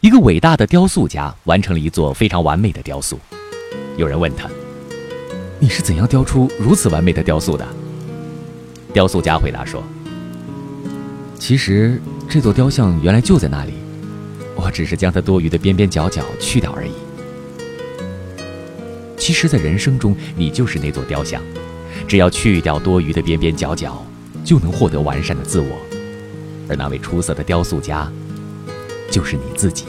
一个伟大的雕塑家完成了一座非常完美的雕塑。有人问他：“你是怎样雕出如此完美的雕塑的？”雕塑家回答说：“其实这座雕像原来就在那里，我只是将它多余的边边角角去掉而已。”其实，在人生中，你就是那座雕像，只要去掉多余的边边角角，就能获得完善的自我。而那位出色的雕塑家，就是你自己。